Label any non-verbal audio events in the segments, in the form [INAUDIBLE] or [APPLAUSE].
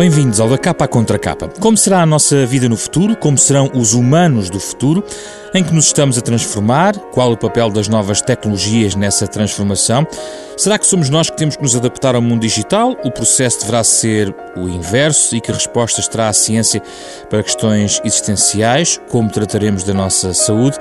Bem-vindos ao Da Capa Contra Capa. Como será a nossa vida no futuro? Como serão os humanos do futuro? Em que nos estamos a transformar? Qual o papel das novas tecnologias nessa transformação? Será que somos nós que temos que nos adaptar ao mundo digital? O processo deverá ser o inverso e que respostas terá a ciência para questões existenciais? Como trataremos da nossa saúde?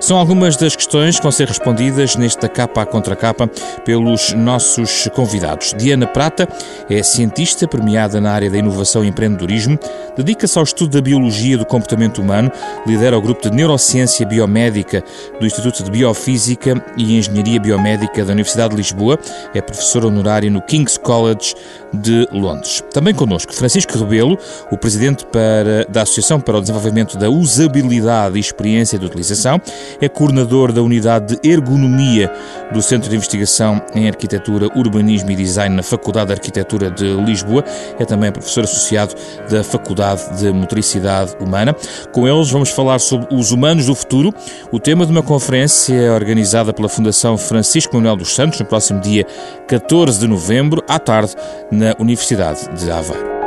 São algumas das questões que vão ser respondidas nesta capa à contra capa pelos nossos convidados. Diana Prata é cientista premiada na área da inovação e empreendedorismo, dedica-se ao estudo da biologia do comportamento humano, lidera o grupo de neurociência biomédica do Instituto de Biofísica e Engenharia Biomédica da Universidade de Lisboa, é professor honorário no King's College de Londres. Também connosco Francisco Rebelo, o presidente para, da Associação para o Desenvolvimento da Usabilidade e Experiência de Utilização, é coordenador da Unidade de Ergonomia do Centro de Investigação em Arquitetura, Urbanismo e Design na Faculdade de Arquitetura de Lisboa, é também professor associado da Faculdade de Motricidade Humana. Com eles vamos falar sobre os humanos do futuro, o tema de uma conferência organizada pela Fundação Francisco Manuel dos Santos no próximo dia 14 de novembro, à tarde, na Universidade de Aveiro.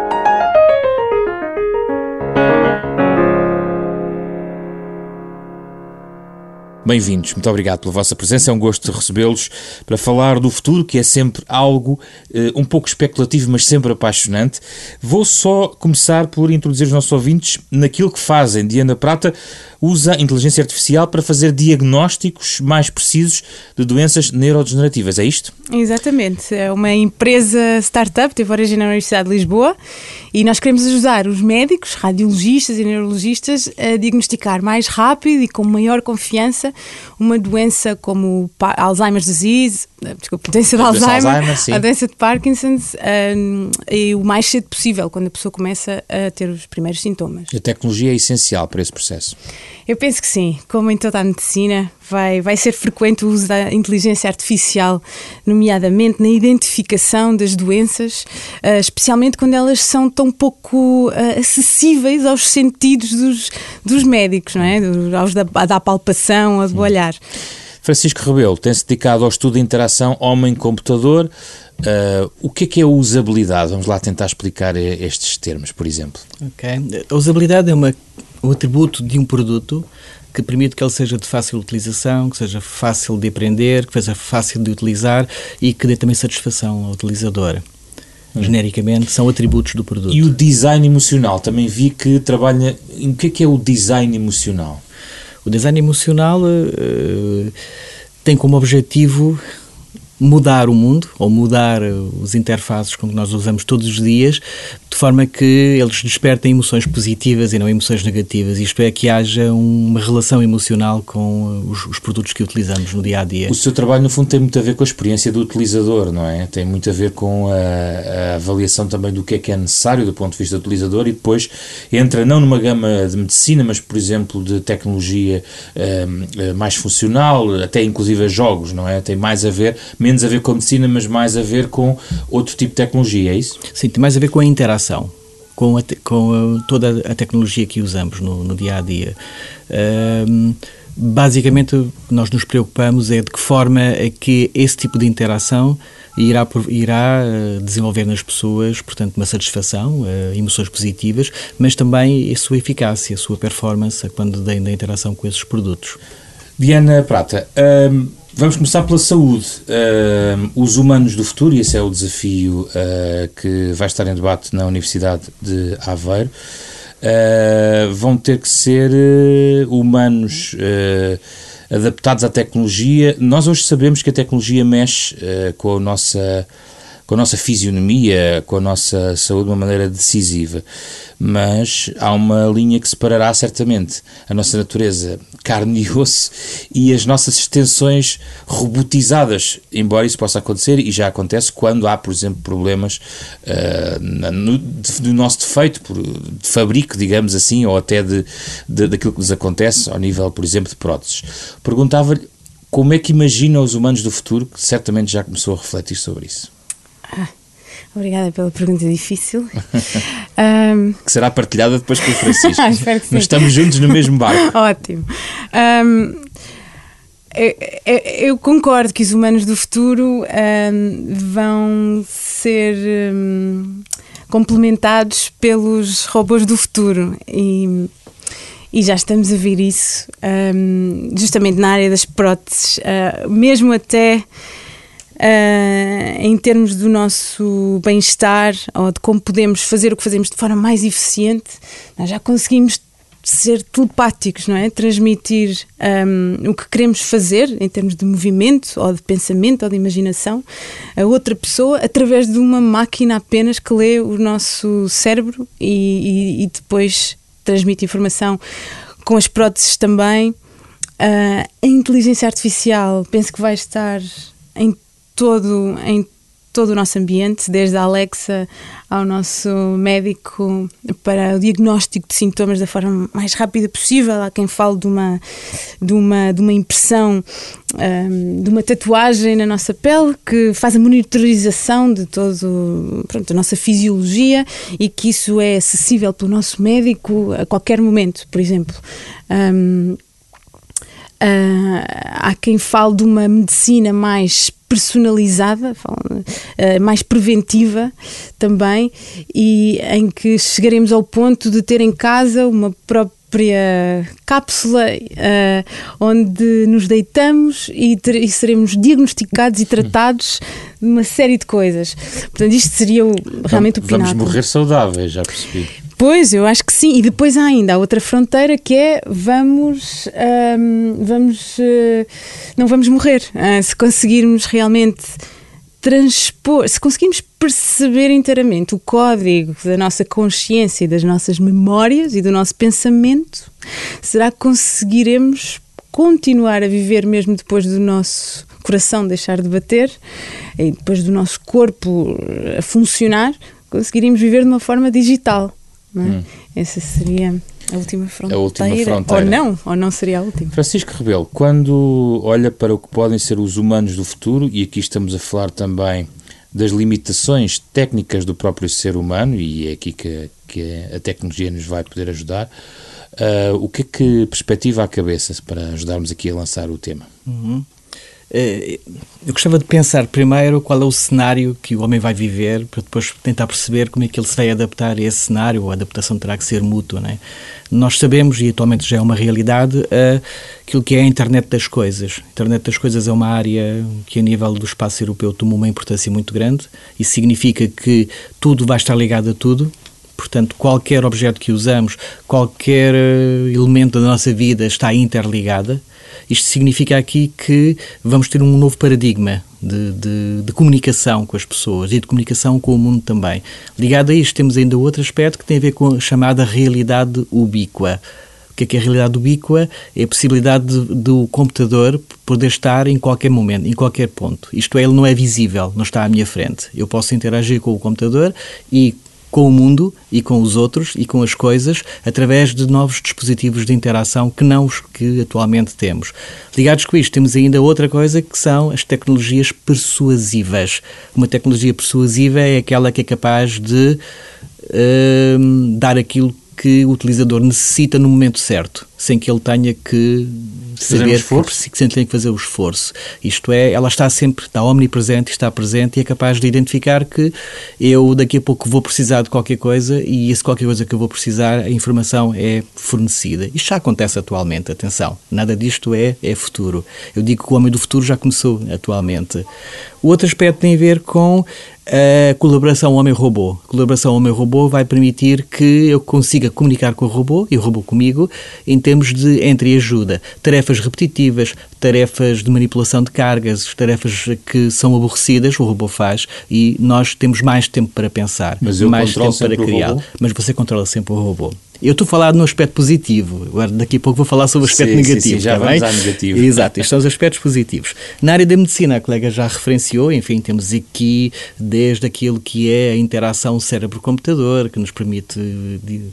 Bem-vindos, muito obrigado pela vossa presença. É um gosto recebê-los para falar do futuro, que é sempre algo uh, um pouco especulativo, mas sempre apaixonante. Vou só começar por introduzir os nossos ouvintes naquilo que fazem. Diana Prata usa inteligência artificial para fazer diagnósticos mais precisos de doenças neurodegenerativas, é isto? Exatamente. É uma empresa startup, teve origem na Universidade de Lisboa e nós queremos ajudar os médicos, radiologistas e neurologistas a diagnosticar mais rápido e com maior confiança uma doença como Alzheimer's disease, eh, desculpa, doença de Alzheimer, Alzheimer a doença de Parkinson um, e o mais cedo possível, quando a pessoa começa a ter os primeiros sintomas. A tecnologia é essencial para esse processo? Eu penso que sim. Como em toda a medicina, vai, vai ser frequente o uso da inteligência artificial, nomeadamente na identificação das doenças, uh, especialmente quando elas são tão pouco uh, acessíveis aos sentidos dos, dos médicos, não é? aos da, da palpação, ao do olhar. Francisco Rebelo tem-se dedicado ao estudo de interação homem-computador. Uh, o que é que é a usabilidade? Vamos lá tentar explicar estes termos, por exemplo. Ok. A usabilidade é uma, um atributo de um produto que permite que ele seja de fácil utilização, que seja fácil de aprender, que seja fácil de utilizar e que dê também satisfação ao utilizador. Hum. Genericamente, são atributos do produto. E o design emocional? Também vi que trabalha. O que é que é o design emocional? O design emocional uh, tem como objetivo mudar o mundo ou mudar os interfaces com que nós usamos todos os dias de forma que eles despertem emoções positivas e não emoções negativas. Isto é, que haja uma relação emocional com os, os, produtos que utilizamos no dia a dia. O seu trabalho, no fundo, tem muito a ver com a experiência do utilizador, não é? Tem muito a ver com a, a avaliação também do que é que é necessário do ponto de vista do utilizador e depois entra não numa gama de medicina, mas, por exemplo, de tecnologia um, mais funcional, até inclusive jogos, não é? Tem mais a ver, menos a ver com a medicina, mas mais a ver com outro tipo de tecnologia, é isso? Sim, tem mais a ver com a interação com, a, com a, toda a tecnologia que usamos no, no dia a dia. Um, basicamente, o que nós nos preocupamos é de que forma é que esse tipo de interação irá, irá eh, desenvolver nas pessoas, portanto, uma satisfação, eh, emoções positivas, mas também a sua eficácia, a sua performance quando da interação com esses produtos. Diana Prata, Vamos começar pela saúde. Uh, os humanos do futuro, e esse é o desafio uh, que vai estar em debate na Universidade de Aveiro, uh, vão ter que ser humanos adaptados à tecnologia. Nós hoje sabemos que a tecnologia mexe com a nossa com a nossa fisionomia, com a nossa saúde de uma maneira decisiva. Mas há uma linha que separará certamente a nossa natureza carne e osso e as nossas extensões robotizadas, embora isso possa acontecer e já acontece quando há, por exemplo, problemas uh, no, do nosso defeito, por, de fabrico, digamos assim, ou até de, de, daquilo que nos acontece ao nível, por exemplo, de próteses. Perguntava-lhe como é que imagina os humanos do futuro, que certamente já começou a refletir sobre isso. Ah, [LAUGHS] obrigada pela pergunta difícil. [LAUGHS] um... Que será partilhada depois com o Francisco. [LAUGHS] ah, espero que sim. Nós estamos juntos no mesmo barco. Ótimo. Um, eu, eu, concordo que os humanos do futuro um, vão ser complementados pelos robôs do futuro. E, e já estamos a ver isso um, justamente na área das próteses, uh, mesmo até uh, em termos do nosso bem-estar ou de como podemos fazer o que fazemos de forma mais eficiente, nós já conseguimos ser telepáticos, não é? Transmitir um, o que queremos fazer em termos de movimento ou de pensamento ou de imaginação a outra pessoa através de uma máquina apenas que lê o nosso cérebro e, e, e depois transmite informação com as próteses também. Uh, a inteligência artificial penso que vai estar em todo, em todo o nosso ambiente, desde a Alexa ao nosso médico para o diagnóstico de sintomas da forma mais rápida possível. Há quem fale de uma, de uma, de uma impressão, um, de uma tatuagem na nossa pele que faz a monitorização de todo pronto, a nossa fisiologia e que isso é acessível pelo nosso médico a qualquer momento, por exemplo. Um, Uh, há quem fale de uma medicina mais personalizada, uh, mais preventiva também, e em que chegaremos ao ponto de ter em casa uma própria cápsula uh, onde nos deitamos e, e, seremos diagnosticados e tratados de uma série de coisas. Portanto, isto seria o, realmente Vamos o pináculo. Vamos morrer saudáveis, já percebi. Pois, eu acho que sim. E depois há ainda a outra fronteira que é vamos, hum, vamos, uh, não vamos morrer. Uh, se conseguirmos realmente transpor, se conseguirmos perceber inteiramente o código da nossa consciência e das nossas memórias e do nosso pensamento, será que conseguiremos continuar a viver mesmo depois do nosso coração deixar de bater e depois do nosso corpo a funcionar, conseguiríamos viver de uma forma digital. Não é? hum. Essa seria a última fronteira. A última fronteira. Ou não, ou não seria a última. Francisco Rebelo, quando olha para o que podem ser os humanos do futuro, e aqui estamos a falar também das limitações técnicas do próprio ser humano, e é aqui que, que a tecnologia nos vai poder ajudar, uh, o que é que perspectiva à cabeça para ajudarmos aqui a lançar o tema? Uhum. Eh, eu gostava de pensar primeiro qual é o cenário que o homem vai viver, para depois tentar perceber como é que ele se vai adaptar a esse cenário. A adaptação terá que ser mútua. Não é? Nós sabemos, e atualmente já é uma realidade, uh, aquilo que é a internet das coisas. A internet das coisas é uma área que, a nível do espaço europeu, toma uma importância muito grande. Isso significa que tudo vai estar ligado a tudo. Portanto, qualquer objeto que usamos, qualquer eh, elemento da nossa vida está interligada. Isto significa aqui que vamos ter um novo paradigma de, de, de, comunicação com as pessoas e de comunicação com o mundo também. Ligado a isto, temos ainda outro aspecto que tem a ver com a chamada realidade ubíqua. O que é, que é a realidade ubíqua? É a possibilidade de, do computador poder estar em qualquer momento, em qualquer ponto. Isto é, ele não é visível, não está à minha frente. Eu posso interagir com o computador e com o mundo e com os outros e com as coisas através de novos dispositivos de interação que não os que atualmente temos. Ligados com isto, temos ainda outra coisa que são as tecnologias persuasivas. Uma tecnologia persuasiva é aquela que é capaz de uh, dar aquilo que o utilizador necessita no momento certo, sem que ele tenha que saber que, que tem que fazer o esforço. Isto é, ela está sempre, está omnipresente, está presente e é capaz de identificar que eu daqui a pouco vou precisar de qualquer coisa e esse qualquer coisa que eu vou precisar, a informação é fornecida. Isto já acontece atualmente, atenção, nada disto é, é futuro. Eu digo que o homem do futuro já começou atualmente. O outro aspecto tem a ver com a colaboração homem-robô. A colaboração homem-robô vai permitir que eu consiga comunicar com o robô e o robô comigo em termos de entreajuda. Tarefas repetitivas, tarefas de manipulação de cargas, tarefas que são aborrecidas, o robô faz e nós temos mais tempo para pensar, mais tempo para criar. Mas você controla sempre o robô. Eu estou a falar no aspecto positivo, agora daqui a pouco vou falar sobre o aspecto sim, negativo. Sim, sim, já tá vamos bem? negativo. Exato, estes são os aspectos positivos. Na área da medicina, a colega já referenciou, enfim, temos aqui desde aquilo que é a interação cérebro-computador, que nos permite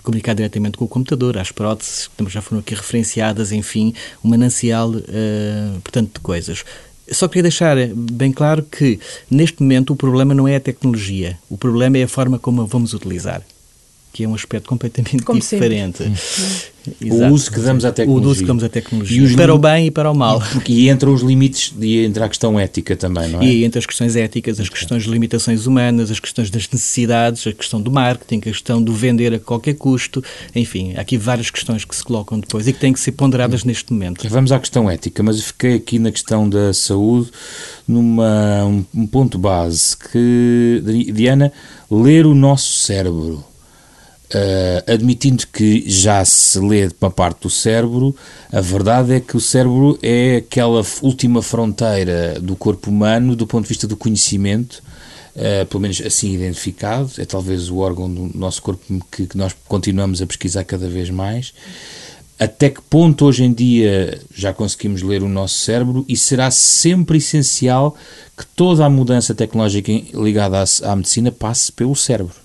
comunicar diretamente com o computador, as próteses, que já foram aqui referenciadas, enfim, um manancial, uh, portanto, de coisas. Só queria deixar bem claro que, neste momento, o problema não é a tecnologia, o problema é a forma como a vamos utilizar. Que é um aspecto completamente Como diferente. O uso que damos à tecnologia. O uso que damos à tecnologia. os para lim- o bem e para o mal. Porque, e entra os limites e entra a questão ética também, não é? E entre as questões éticas, as questões de limitações humanas, as questões das necessidades, a questão do marketing, a questão do vender a qualquer custo, enfim, há aqui várias questões que se colocam depois e que têm que ser ponderadas neste momento. Vamos à questão ética, mas eu fiquei aqui na questão da saúde numa um, um ponto base que Diana ler o nosso cérebro Uh, admitindo que já se lê uma parte do cérebro, a verdade é que o cérebro é aquela última fronteira do corpo humano do ponto de vista do conhecimento, uh, pelo menos assim identificado. É talvez o órgão do nosso corpo que, que nós continuamos a pesquisar cada vez mais. Até que ponto hoje em dia já conseguimos ler o nosso cérebro e será sempre essencial que toda a mudança tecnológica ligada à, à medicina passe pelo cérebro?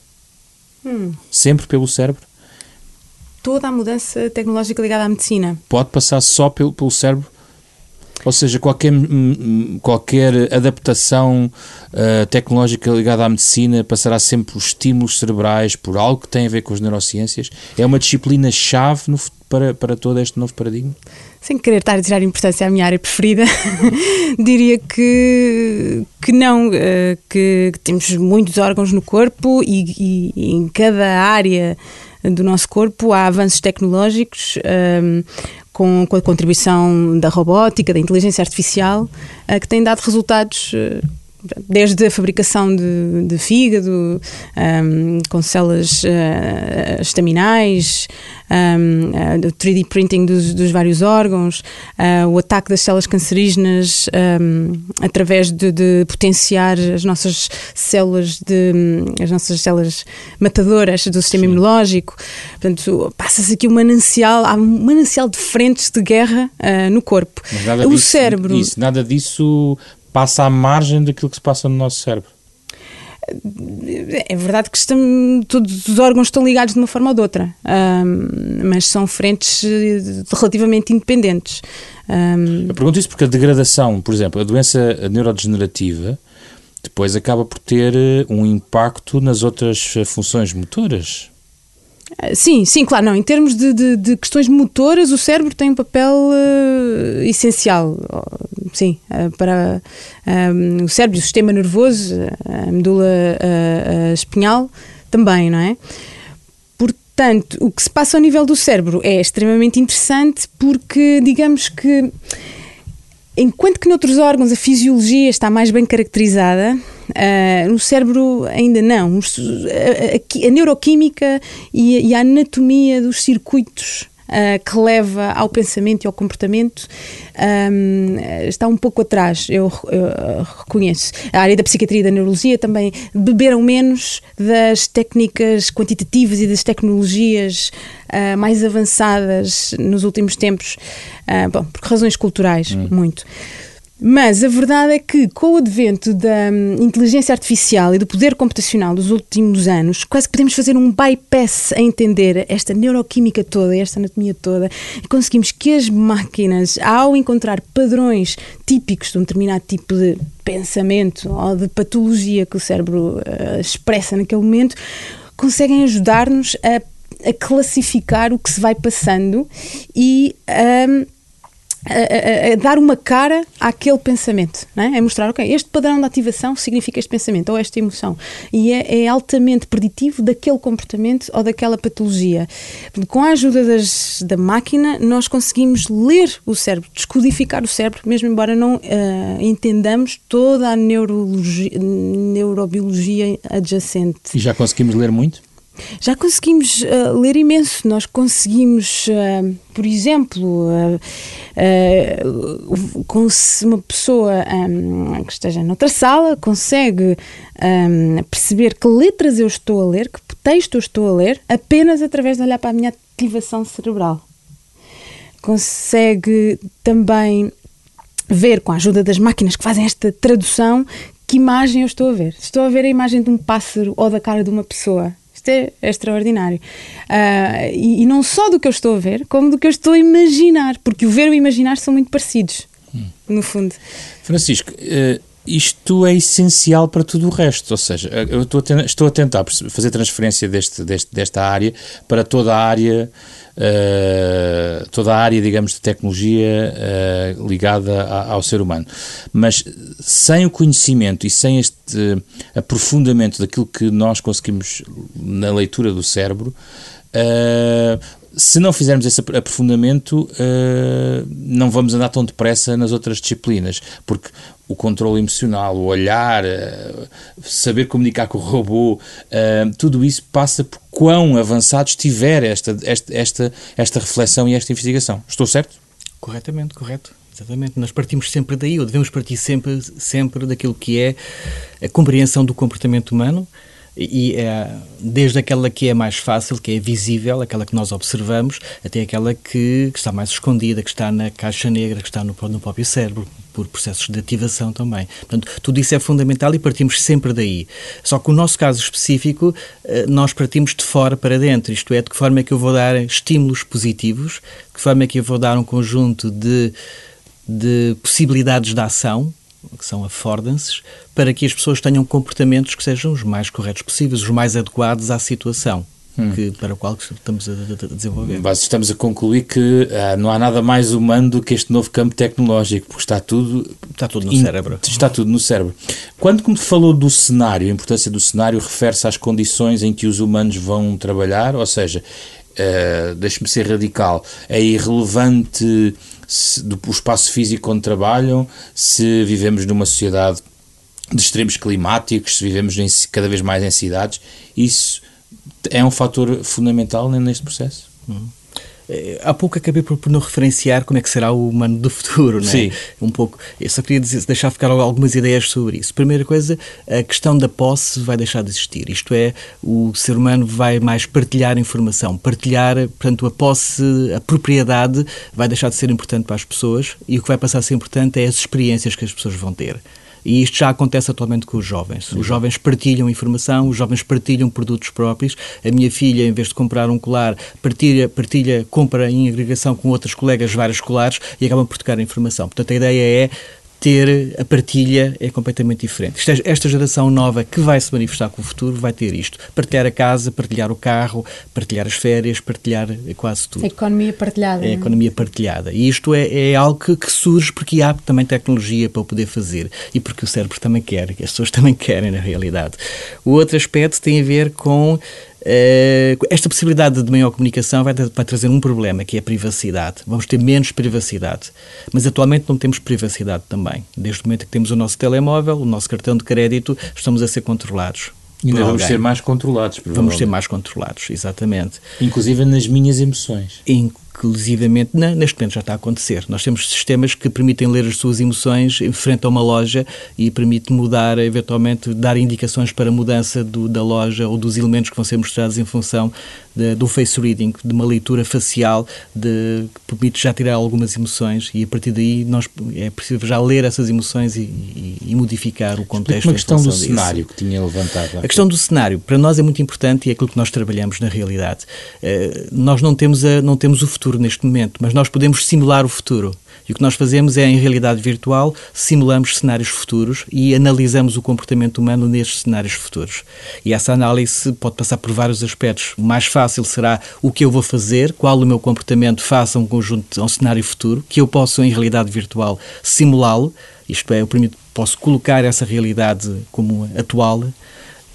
Sempre pelo cérebro? Toda a mudança tecnológica ligada à medicina. Pode passar só pelo, pelo cérebro? Ou seja, qualquer, qualquer adaptação uh, tecnológica ligada à medicina passará sempre por estímulos cerebrais, por algo que tem a ver com as neurociências? É uma disciplina-chave para, para todo este novo paradigma? Sem querer estar a tirar importância à minha área preferida, [LAUGHS] diria que, que não, eh, que, temos muitos órgãos no corpo e, e- em cada área do nosso corpo há avanços tecnológicos ehm, com, com a contribuição da robótica, da inteligência artificial, eh, que têm dado resultados. Desde a fabricação de, de fígado, ehm, com células eh, estaminais, ehm, eh, do 3D printing dos, dos vários órgãos, eh, o ataque das células cancerígenas ehm, através de, de potenciar as nossas células de as nossas células matadoras do sistema imunológico. Portanto, passa-se aqui um manancial, há um manancial de frentes de guerra eh, no corpo. O disso, cérebro. disso- nada disso passa à margem daquilo que se passa no nosso cérebro. É verdade que estamos, todos os órgãos estão ligados de uma forma ou de outra, ahm, mas são frentes eh, relativamente independentes. Ahm, Eu pergunto isso porque a degradação, por exemplo, a doença neurodegenerativa, depois acaba por ter eh, um impacto nas outras eh, funções motoras. Ah, Sim, sim, claro, não. Em termos de, de- de questões motoras, o cérebro tem um papel eh, essencial, oh, sim, eh, para ah, o cérebro o sistema nervoso, a medula ah, espinhal também, não é? Portanto, o que se passa ao nível do cérebro é extremamente interessante porque, digamos que, enquanto que noutros órgãos a fisiologia está mais bem caracterizada, ah, no cérebro ainda não. A, a- a neuroquímica e a, e a anatomia dos circuitos ah, que leva ao pensamento e ao comportamento ahm, está um pouco atrás, eu, eu reconheço. A área da psiquiatria e da neurologia também beberam menos das técnicas quantitativas e das tecnologias ah, mais avançadas nos últimos tempos, ah, bom, por razões culturais, muito. Mas a verdade é que, com o advento da hum, inteligência artificial e do poder computacional dos últimos anos, quase podemos fazer um bypass a entender esta neuroquímica toda, esta anatomia toda, e conseguimos que as máquinas, ao encontrar padrões típicos de um determinado tipo de pensamento ou de patologia que o cérebro eh, expressa naquele momento, conseguem ajudar-nos a, a classificar o que se vai passando e hum, a, a- dar uma cara àquele pensamento, é? É mostrar, ok, este padrão de ativação significa este pensamento ou esta emoção e é, é altamente preditivo daquele comportamento ou daquela patologia. Com a ajuda das- da máquina, nós conseguimos ler o cérebro, descodificar o cérebro, mesmo embora não ah, entendamos toda a neurologia, neurobiologia adjacente. E já conseguimos ler muito? Já conseguimos ah, ler imenso. Nós conseguimos, ah, por exemplo, se uma pessoa ah, que esteja noutra sala consegue ah, perceber que letras eu estou a ler, que texto eu estou a ler, apenas através de olhar para a minha ativação cerebral. Consegue também ver com a ajuda das máquinas que fazem esta tradução que imagem eu estou a ver. Estou a ver a imagem de um pássaro ou da cara de uma pessoa. Isto é extraordinário. Ah, e, e não só do que eu estou a ver, como do que eu estou a imaginar, porque o ver e o imaginar são muito parecidos, no fundo. Francisco, eh, isto é essencial para tudo o resto. Ou seja, eu estou a, estou a tentar fazer transferência deste, deste, desta área para toda a área, uh, toda a área, digamos, de tecnologia uh, ligada a, ao ser humano. Mas sem o conhecimento e sem este aprofundamento daquilo que nós conseguimos na leitura do cérebro, Uh, se não fizermos esse aprofundamento, uh, não vamos andar tão depressa nas outras disciplinas, porque o controle emocional, o olhar, uh, saber comunicar com o robô, tudo isso passa por quão avançado estiver esta, esta, esta, esta reflexão e esta investigação. Estou certo? Corretamente, correto. Exatamente, nós partimos sempre daí, ou devemos partir sempre, sempre daquilo que é a compreensão do comportamento humano, e é, desde aquela que é mais fácil, que é visível, aquela que nós observamos, até aquela que, que está mais escondida, que está na caixa negra, que está no, no, próprio cérebro, por processos de ativação também. Portanto, tudo isso é fundamental e partimos sempre daí. Só que o nosso caso específico, eh, nós partimos de fora para dentro, isto é, de que forma é que eu vou dar estímulos positivos, de que forma é que eu vou dar um conjunto de, de possibilidades de ação, que são affordances, para que as pessoas tenham comportamentos que sejam os mais corretos possíveis, os mais adequados à situação. Hum. Que, para a qual estamos a, a desenvolver. Mas estamos a concluir que ah, não há nada mais humano do que este novo campo tecnológico, porque está tudo. Está tudo no in, cérebro. Está tudo no cérebro. Quando me falou do cenário, a importância do cenário refere-se às condições em que os humanos vão trabalhar, ou seja, uh, deixe-me ser radical, é irrelevante se, do espaço físico onde trabalham, se vivemos numa sociedade de extremos climáticos, se vivemos em, cada vez mais em cidades, isso é um fator fundamental neste processo? Uhum. Eh, há pouco acabei por, por, não referenciar como é que será o humano do futuro, não é? Sim. Um pouco. Eu só queria dizer, deixar ficar algumas ideias sobre isso. Primeira coisa, a questão da posse vai deixar de existir. Isto é, o ser humano vai mais partilhar informação. Partilhar, portanto, a posse, a propriedade vai deixar de ser importante para as pessoas e o que vai passar a ser importante é as experiências que as pessoas vão ter. E isto já acontece atualmente com os jovens. Os jovens partilham informação, os jovens partilham produtos próprios. A minha filha, em vez de comprar um colar, partilha, partilha compra em agregação com outros colegas vários colares e acabam por tocar a informação. Portanto, a ideia é ter a partilha é completamente diferente. Esta geração nova que vai se manifestar com o futuro vai ter isto: partilhar a casa, partilhar o carro, partilhar as férias, partilhar quase tudo. A economia partilhada. É a é? economia partilhada. E isto é, é algo que, que, surge porque há também tecnologia para o poder fazer e porque o cérebro também quer, as pessoas [LAUGHS] também querem, na realidade. O outro aspecto tem a ver com esta possibilidade de maior comunicação vai, vai, trazer um problema, que é a privacidade. Vamos ter menos privacidade. Mas atualmente não temos privacidade também. Desde o momento que temos o nosso telemóvel, o nosso cartão de crédito, estamos a ser controlados. E ainda vamos ser mais controlados, Vamos ser mais controlados, exatamente. Inclusive nas minhas emoções. In inclusivamente, neste momento já está a acontecer. Nós temos sistemas que permitem ler as suas emoções em frente a uma loja e permite mudar, eventualmente, dar indicações para mudança do, da loja ou dos elementos que vão ser mostrados em função de, do face reading, de uma leitura facial de, que permite já tirar algumas emoções e a partir daí nós é preciso já ler essas emoções e, e, e modificar o contexto. Uma questão do disso. cenário que tinha levantado. A questão do cenário, para nós é muito importante e é aquilo que nós trabalhamos na realidade. Uh, nós não temos, a, não temos o futuro neste momento, mas nós podemos simular o futuro. E o que nós fazemos é, em realidade virtual, simulamos cenários futuros e analisamos o comportamento humano nestes cenários futuros. E essa análise pode passar por vários aspectos. O mais fácil será o que eu vou fazer, qual o meu comportamento face a um conjunto, a um cenário futuro, que eu posso, em realidade virtual, simulá-lo. Isto é, eu posso colocar essa realidade como atual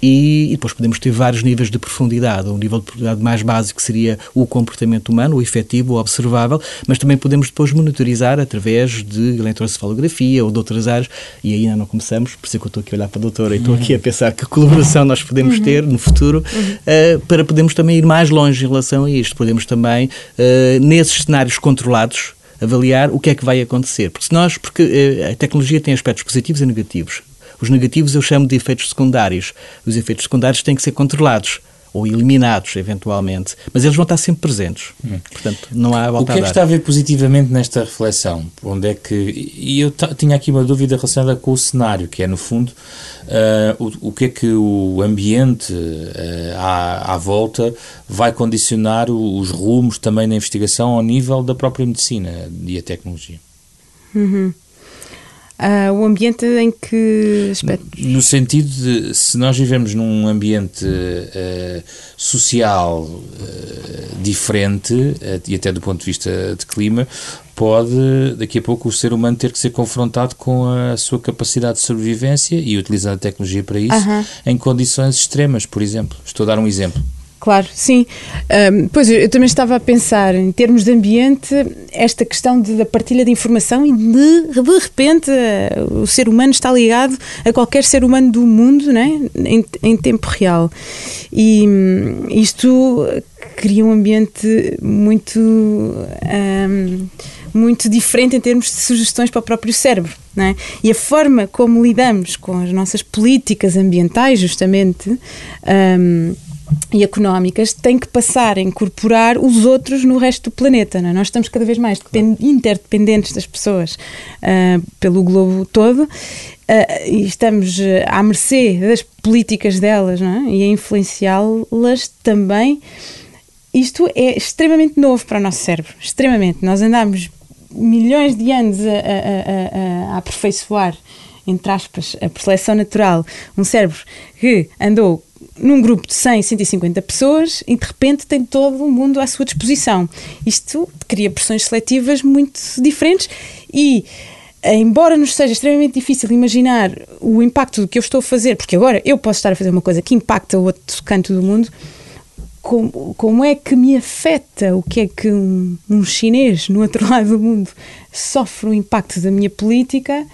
e, e, depois podemos ter vários níveis de profundidade. O nível de profundidade mais básico seria o comportamento humano, o efetivo, o observável, mas também podemos depois monitorizar através de eletrocefalografia ou de outras áreas, e ainda não começamos, por isso é que eu estou aqui a olhar para a doutora e estou aqui a pensar que colaboração nós podemos uhum. ter no futuro uh, para podermos também ir mais longe em relação a isto. Podemos também, uh, nesses cenários controlados, avaliar o que é que vai acontecer. Porque se nós, porque uh, a tecnologia tem aspectos positivos e negativos. Os negativos eu chamo de efeitos secundários. Os efeitos secundários têm que ser controlados ou eliminados, eventualmente, mas eles vão estar sempre presentes. Hum. Portanto, não há volta O que é que está a ver positivamente nesta reflexão? Onde é que e eu tinha aqui uma dúvida relacionada com o cenário, que é no fundo uh, o, o que é que o ambiente uh, à, à volta vai condicionar os rumos também na investigação ao nível da própria medicina e a tecnologia. Uhum. Uh, o ambiente em que aspecto? No sentido de, se nós vivemos num ambiente uh, social uh, diferente, e até do ponto de vista de clima, pode, daqui a pouco, o ser humano ter que ser confrontado com a sua capacidade de sobrevivência e utilizar a tecnologia para isso, -huh. em condições extremas, por exemplo. Estou a dar um exemplo. Claro, sim. Um, pois eu, também estava a pensar, em termos de ambiente, esta questão da partilha de informação e de, de repente, o ser humano está ligado a qualquer ser humano do mundo né? em, em tempo real. E um, isto cria um ambiente muito. Um, muito diferente em termos de sugestões para o próprio cérebro. É? E a forma como lidamos com as nossas políticas ambientais, justamente, um, e económicas têm que passar a incorporar os outros no resto do planeta. É? Nós estamos cada vez mais interdependentes das pessoas uh, pelo globo todo. Uh, e estamos à mercê das políticas delas é? e a influenciá-las também. Isto é extremamente novo para o nosso cérebro, extremamente. Nós andamos milhões de anos a, a, a, a aperfeiçoar, entre aspas, a seleção natural, um cérebro que andou num grupo de 100, 150 pessoas e de repente tem todo o mundo à sua disposição. Isto cria pressões seletivas muito diferentes e embora nos seja extremamente difícil imaginar o impacto do que eu estou a fazer, porque agora eu posso estar a fazer uma coisa que impacta o outro canto do mundo, como, como é que me afeta o que é que um, um chinês no outro [LAUGHS] lado do mundo sofre o impacto da minha política?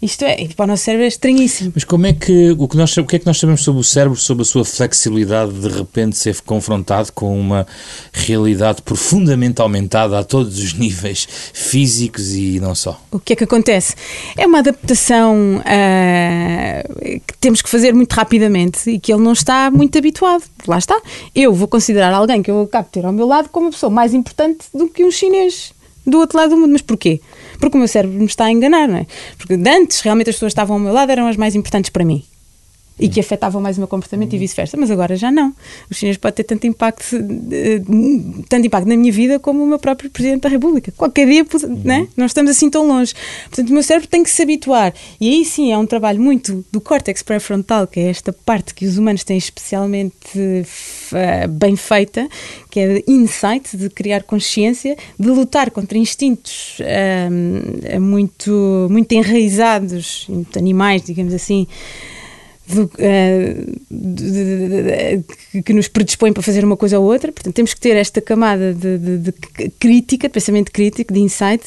Isto é, para o nosso cérebro é estranhíssimo. Mas como é que, o que, nós, o que é que nós sabemos sobre o cérebro, sobre a sua flexibilidade de repente ser confrontado com uma realidade profundamente aumentada a todos os [LAUGHS] níveis físicos e não só? O que é que acontece? É uma adaptação uh, que temos que fazer muito rapidamente e que ele não está muito habituado. Lá está. Eu vou considerar alguém que eu acabo de ter ao meu lado como uma pessoa mais importante do que um chinês do outro lado do mundo. Mas porquê? Porque o meu cérebro me está a enganar, não é? Porque antes realmente as pessoas que estavam ao meu lado eram as mais importantes para mim e que afetavam mais o meu comportamento e vice-versa, mas agora já não. Os chineses podem ter tanto impacto, tanto impacto na minha vida como o meu próprio Presidente da República. Qualquer dia, né? não estamos assim tão longe. Portanto, o meu cérebro tem que se habituar. E aí sim é um trabalho muito do córtex pré-frontal, que é esta parte que os humanos têm especialmente uh, bem feita, que é de insight, de criar consciência, de lutar contra instintos uh, muito, muito enraizados, muito animais, digamos assim, do, uh, de, de, que nos predispõe para fazer uma coisa ou outra. Portanto, temos que ter esta camada de, crítica, de pensamento crítico, de insight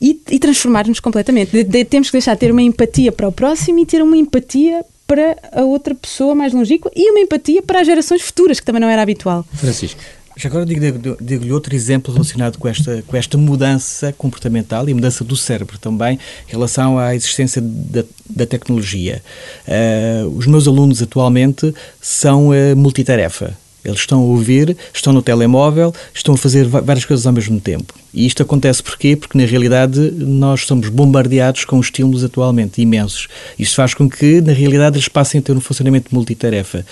e, e transformar-nos completamente. temos que deixar de ter uma empatia para o próximo e ter uma empatia para a outra pessoa mais longínqua e uma empatia para as gerações futuras, que também não era habitual. Francisco. Já agora digo-lhe digo outro exemplo relacionado com esta, com esta mudança comportamental e mudança do cérebro também em relação à existência da, da tecnologia. Uh, os meus alunos atualmente são uh, multitarefa. Eles estão a ouvir, estão no telemóvel, estão a fazer várias coisas ao mesmo tempo. E isto acontece porquê? Porque na realidade nós somos bombardeados com estímulos atualmente imensos. Isto faz com que na realidade eles passem a ter um funcionamento multitarefa,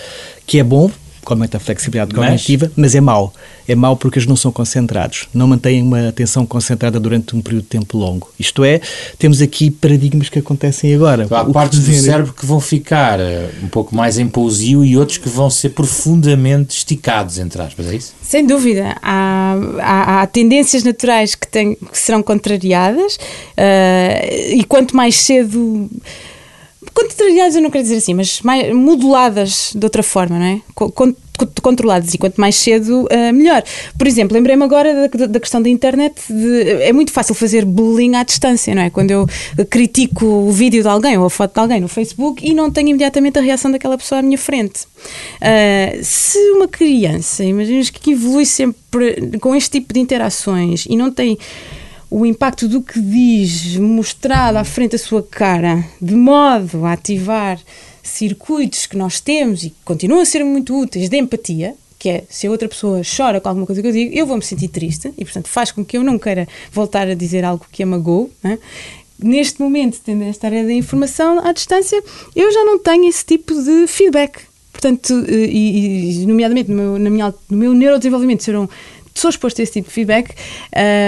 que é bom aumenta a flexibilidade cognitiva, mas, mas é mau. É mau porque eles não são concentrados, não mantêm uma atenção concentrada durante um período de tempo longo. Isto é, temos aqui paradigmas que acontecem agora. Há o partes do cérebro que vão ficar eh, um pouco mais em pousio e outros que vão ser profundamente esticados, entre aspas, é isso? Sem dúvida. Há, há, há tendências naturais que, têm, que serão contrariadas uh, e quanto mais cedo contrariadas eu não quero dizer assim, mas mais moduladas de outra forma, não é? controladas e quanto mais cedo, uh, melhor. Por exemplo, lembrei-me agora da, da, questão da internet. De, é muito fácil fazer bullying à distância, não é? Quando eu critico o vídeo de alguém ou a foto de alguém no Facebook e não tenho imediatamente a reação daquela pessoa à minha frente. Uh, se uma criança, imaginemos que evolui sempre com este tipo de interações e não tem o impacto do que diz mostrado à frente da sua cara, de modo a ativar circuitos que nós temos e que continuam a ser muito úteis de empatia, que é se a outra pessoa chora com alguma coisa que eu digo, eu vou me sentir triste e, portanto, faz com que eu não queira voltar a dizer algo que a magoou. Né? Neste momento, tendo esta área da informação à distância, eu já não tenho esse tipo de feedback. Portanto, e, e nomeadamente no meu, na minha, no meu neurodesenvolvimento serão sou exposto a esse tipo de feedback,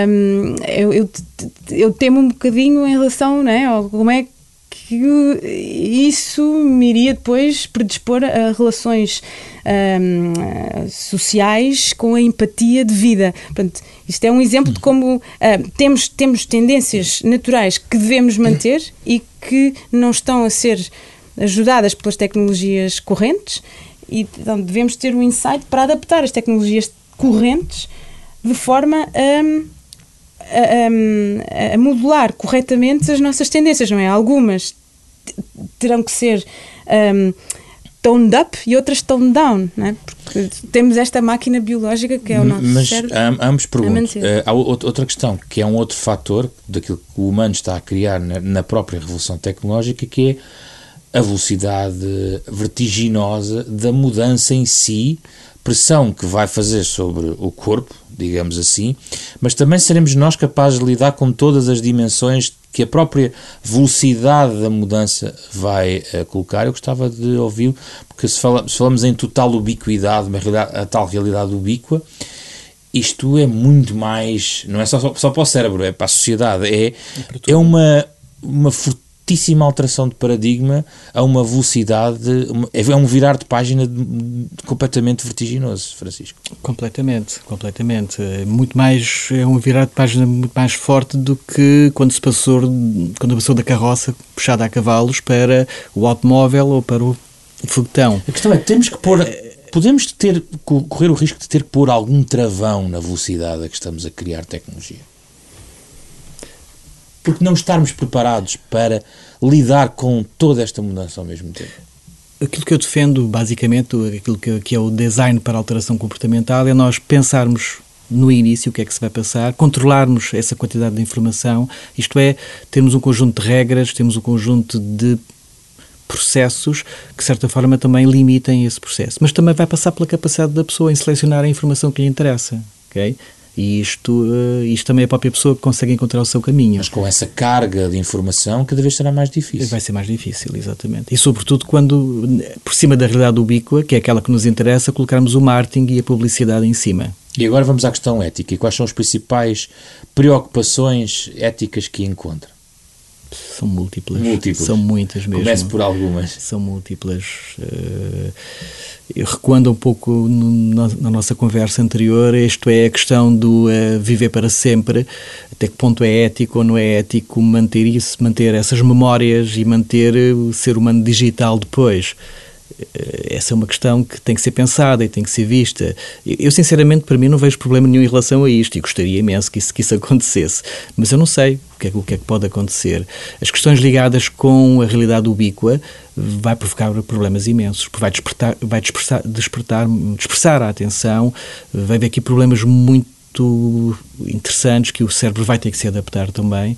um, eu, eu, eu, temo um bocadinho em relação né, ao como é que isso me iria depois predispor a relações um, sociais com a empatia de vida. Portanto, isto é um exemplo de como uh, temos, temos tendências naturais que devemos manter e que não estão a ser ajudadas pelas tecnologias correntes e então, devemos ter um insight para adaptar as tecnologias correntes de forma a, a, a, modular corretamente as nossas tendências, não é? Algumas terão que ser um, toned up e outras toned down, não é? Porque temos esta máquina biológica que é o nosso Mas cérebro. ambos pergunto. Uh, há outra questão, que é um outro fator daquilo que o humano está a criar na, na própria revolução tecnológica, que é a velocidade vertiginosa da mudança em si, pressão que vai fazer sobre o corpo, digamos assim, mas também seremos nós capazes de lidar com todas as dimensões que a própria velocidade da mudança vai uh, colocar. Eu gostava de ouvir, porque se, fala, se, falamos em total ubiquidade, a tal realidade ubíqua, isto é muito mais, não é só, só para o cérebro, é para a sociedade, é, é, é uma, uma fortuna fortíssima alteração de paradigma a uma velocidade, é um virar de página completamente vertiginoso, Francisco. Completamente, completamente. É muito mais, é um virar de página muito mais forte do que quando se passou, quando passou da carroça puxada a cavalos para o automóvel ou para o foguetão. A questão é, temos que pôr podemos ter, correr o risco de ter que pôr algum travão na velocidade a que estamos a criar tecnologia? Porque não estarmos preparados para lidar com toda esta mudança ao mesmo tempo? Aquilo que eu defendo, basicamente, aquilo que, é o design para alteração comportamental, é nós pensarmos no início o que é que se vai passar, controlarmos essa quantidade de informação, isto é, termos um conjunto de regras, temos um conjunto de processos que, de certa forma, também limitem esse processo. Mas também vai passar pela capacidade da pessoa em selecionar a informação que lhe interessa, ok? E isto, uh, isto também é a própria pessoa que consegue encontrar o seu caminho. Mas com essa carga de informação, cada vez será mais difícil. Vai ser mais difícil, exatamente. E sobretudo quando, por cima da realidade ubíqua, que é aquela que nos interessa, colocarmos o marketing e a publicidade em cima. E agora vamos à questão ética. E quais são as principais preocupações éticas que encontra? São múltiplas. múltiplas. São muitas mesmo. Comece por algumas. São múltiplas. Uh, recuando um pouco na, nossa conversa anterior, isto é a questão do uh, viver para sempre, até que ponto é ético ou não é ético manter isso, manter essas memórias e manter o ser humano digital depois. Eh, essa é uma questão que tem que ser pensada e tem que ser vista. Eu, sinceramente, para mim, não vejo problema nenhum em relação a isto e gostaria imenso que isso, que isso [LAUGHS] acontecesse, mas eu não sei o que, é, o que é que pode acontecer. As questões ligadas com a realidade ubíqua vai provocar problemas imensos, vai despertar, vai despertar, despertar, dispersar a atenção, vai haver aqui problemas muito interessantes que o cérebro vai ter que se adaptar também.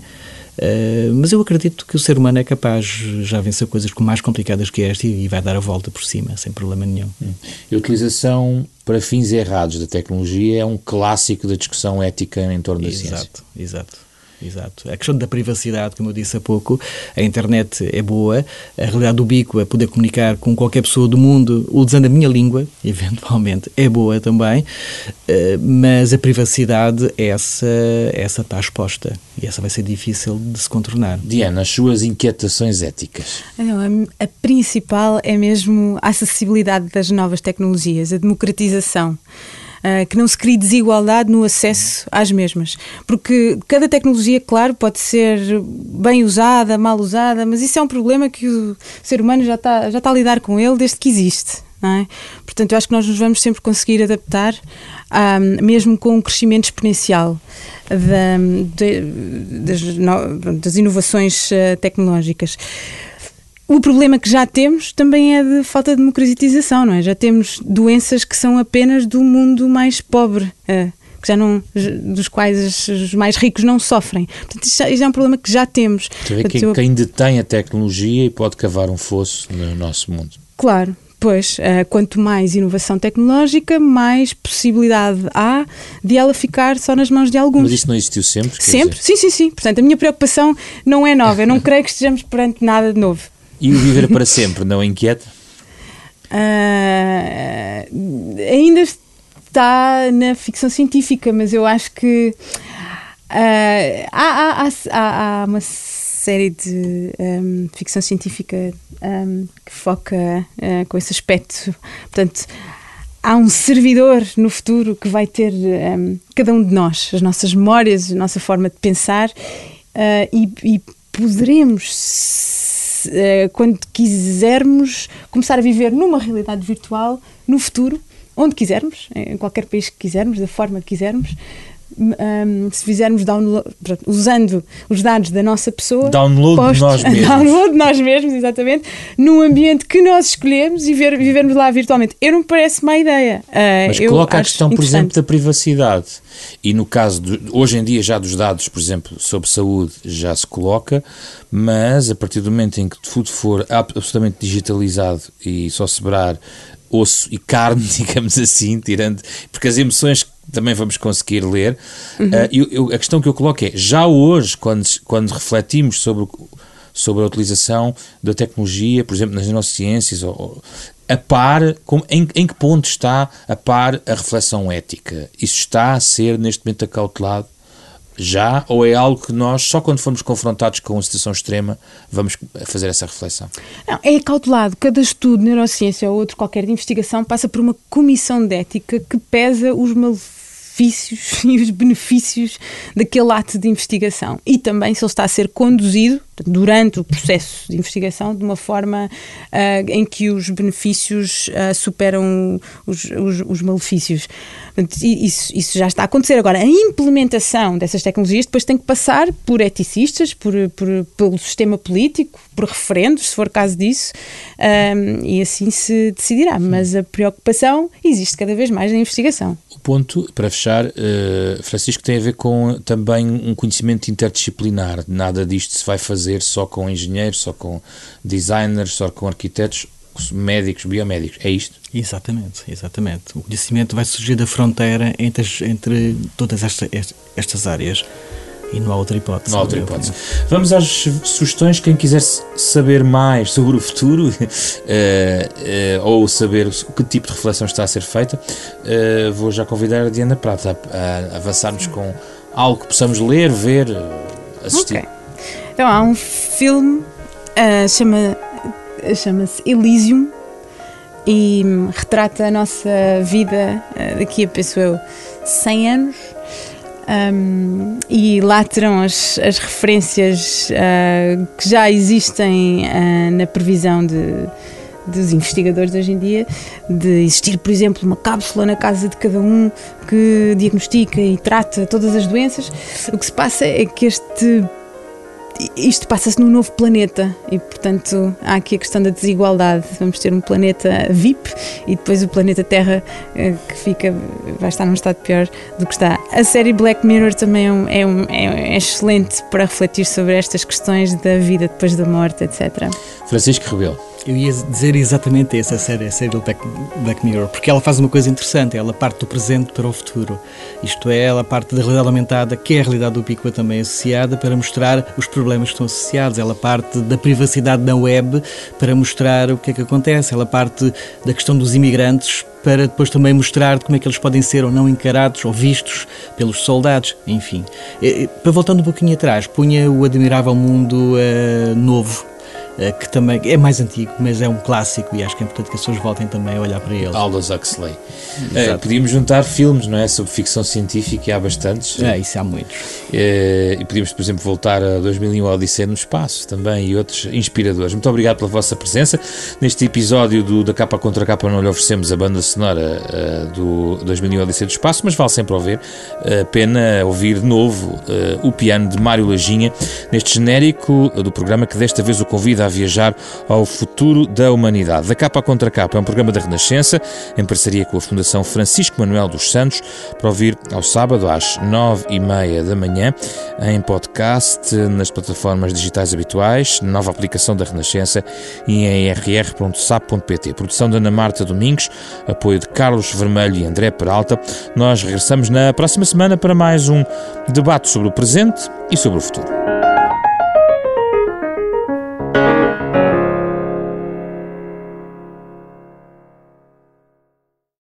Uh, mas eu acredito que o ser humano é capaz já vencer coisas mais complicadas que esta e, e vai dar a volta por cima, sem problema nenhum. Hum. A utilização para fins errados da tecnologia é um clássico da discussão ética em torno da exato, ciência. Exato, exato. Exato. A questão da privacidade, como eu disse há pouco, a internet é boa, a realidade do bico é poder comunicar com qualquer pessoa do mundo usando a minha língua, [LAUGHS] eventualmente, é boa também, eh, mas a privacidade, essa, essa está exposta e essa vai ser difícil de se contornar. Diana, as suas inquietações éticas? Não, a, a principal é mesmo a acessibilidade das novas tecnologias, a democratização. Uh, que não se crie desigualdade no acesso às mesmas. Porque cada tecnologia, claro, pode ser bem usada, mal usada, mas isso é um problema que o ser humano já está, já está a lidar com ele desde que existe. É? Portanto, eu acho que nós nos vamos sempre conseguir adaptar, um, mesmo com um crescimento exponencial de, das, das, inovações uh, tecnológicas. O problema que já temos também é de falta de democratização, não é? Já temos doenças que são apenas do mundo mais pobre. É, que já não, dos quais os mais ricos não sofrem. Portanto, isto, é um problema que já temos. Quem, eu... quem detém a tecnologia e pode cavar um fosso no nosso mundo. Claro, Pois, uh, quanto mais inovação tecnológica, mais possibilidade há de ela ficar só nas mãos de alguns. Mas isso não existiu sempre? Sempre? Sim, sim, sim. Portanto, a minha preocupação não é nova. Eu não [LAUGHS] creio que estejamos perante nada de novo. E o viver para sempre não inquieta? Uh, ainda está na ficção científica, mas eu acho que uh, há, há, há, há, uma série de um, ficção científica um, que foca uh, com esse aspecto. Portanto, há um servidor no futuro que vai ter um, cada um de nós, as nossas memórias, a nossa forma de pensar uh, e, e poderemos, quando quisermos, começar a viver numa realidade virtual no futuro, onde quisermos, em qualquer país que quisermos, da forma que quisermos, um, se fizermos download, usando os dados da nossa pessoa, download postos, de nós [LAUGHS] mesmos, download de nós mesmos, exatamente, num ambiente que nós escolhemos e ver, vivermos lá virtualmente. Eu não me parece má ideia. Uh, Mas coloca a questão, por exemplo, da privacidade. E no caso, de, hoje em dia, já dos dados, por exemplo, sobre saúde, já se coloca, mas a partir do momento em que tudo for absolutamente digitalizado e só sobrar osso e carne, [LAUGHS] digamos assim, tirando, porque as emoções também vamos conseguir ler. Uhum. Uh, eu, eu, a questão que eu coloco é, já hoje, quando, quando refletimos sobre, sobre a utilização da tecnologia, por exemplo, nas neurociências, ou, a par, com, em, em que ponto está a par a reflexão ética? Isso está a ser, neste momento, acautelado já ou é algo que nós, só quando formos confrontados com uma situação extrema, vamos fazer essa reflexão? Não, é cautelado. Cada estudo neurociência ou outro qualquer de investigação passa por uma comissão de ética que pesa os malefícios [LAUGHS] e os benefícios daquele ato de investigação. E também se ele está a ser conduzido durante o processo de investigação de uma forma uh, em que os benefícios uh, superam os, os, os malefícios. Isso, isso, já está a acontecer. Agora, a implementação dessas tecnologias depois tem que passar por eticistas, por, por pelo sistema político, por referendos, se for caso disso, um, e assim se decidirá. Mas a preocupação existe cada vez mais na investigação ponto, para fechar, uh, Francisco, tem a ver com também um conhecimento interdisciplinar. Nada disto se vai fazer só com engenheiros, só com designers, só com arquitetos, médicos, biomédicos. É isto? Exatamente, exatamente. O conhecimento vai surgir da fronteira entre, entre todas esta, estas áreas. E não há outra hipótese. Não há outra hipótese. Vamos às sugestões. Quem quiser saber mais sobre o futuro uh, [LAUGHS] uh, ou saber que tipo de reflexão está a ser feita, uh, vou já convidar a Diana Prata a, a, avançarmos com algo que possamos ler, ver, assistir. Okay. Então, há um filme, chama, chama-se Elysium e retrata a nossa vida daqui a, penso eu, 100 anos um, e lá terão as, as referências uh, que já existem uh, na previsão de, dos investigadores hoje em dia, de existir, por exemplo, uma cápsula na casa de cada um que diagnostica e trata todas as doenças. O que se passa é que este isto passa-se num novo planeta e, portanto, há aqui a questão da desigualdade. Vamos ter um planeta VIP e depois o planeta Terra eh, que fica, vai estar num estado pior do que está. A série Black Mirror também é, um, é, um, é excelente para refletir sobre estas questões da vida depois da morte, etc. Francisco Rebelo. Eu ia dizer exatamente essa série, a série do Black, Black, Mirror, porque ela faz uma coisa interessante, ela parte do presente para o futuro. Isto é, ela parte da realidade aumentada, que é a realidade ubíqua também associada, para mostrar os problemas que estão associados. Ela parte da privacidade na web para mostrar o que é que acontece. Ela parte da questão dos imigrantes para depois também mostrar como é que eles podem ser ou não encarados ou vistos pelos soldados, enfim. Para voltando um pouquinho atrás, punha o admirável mundo uh, novo eh, que também é mais antigo, mas é um clássico e acho que é importante que as pessoas voltem também a olhar para ele. Aldous Huxley. É, podíamos juntar filmes, não é? Sobre ficção científica e há bastantes. É, isso há muitos. É, e podíamos, por exemplo, voltar a 2001 Odisseia no Espaço também e outros inspiradores. Muito obrigado pela vossa presença. Neste episódio do Da Capa Contra Capa não lhe oferecemos a banda sonora uh, do 2001 Odisseia do Espaço, mas vale sempre ouvir. Uh, pena ouvir de novo uh, o piano de Mário Lajinha neste genérico do programa que desta vez o convida a viajar ao futuro da humanidade. Da capa contra capa é um programa da Renascença, em parceria com a Fundação Francisco Manuel dos Santos, para ouvir ao sábado às nove e meia da manhã, em podcast, nas plataformas digitais habituais, nova aplicação da Renascença e em rr.sap.pt. Produção da Ana Marta Domingos, apoio de Carlos Vermelho e André Peralta. Nós regressamos na próxima semana para mais um debate sobre o presente e sobre o futuro.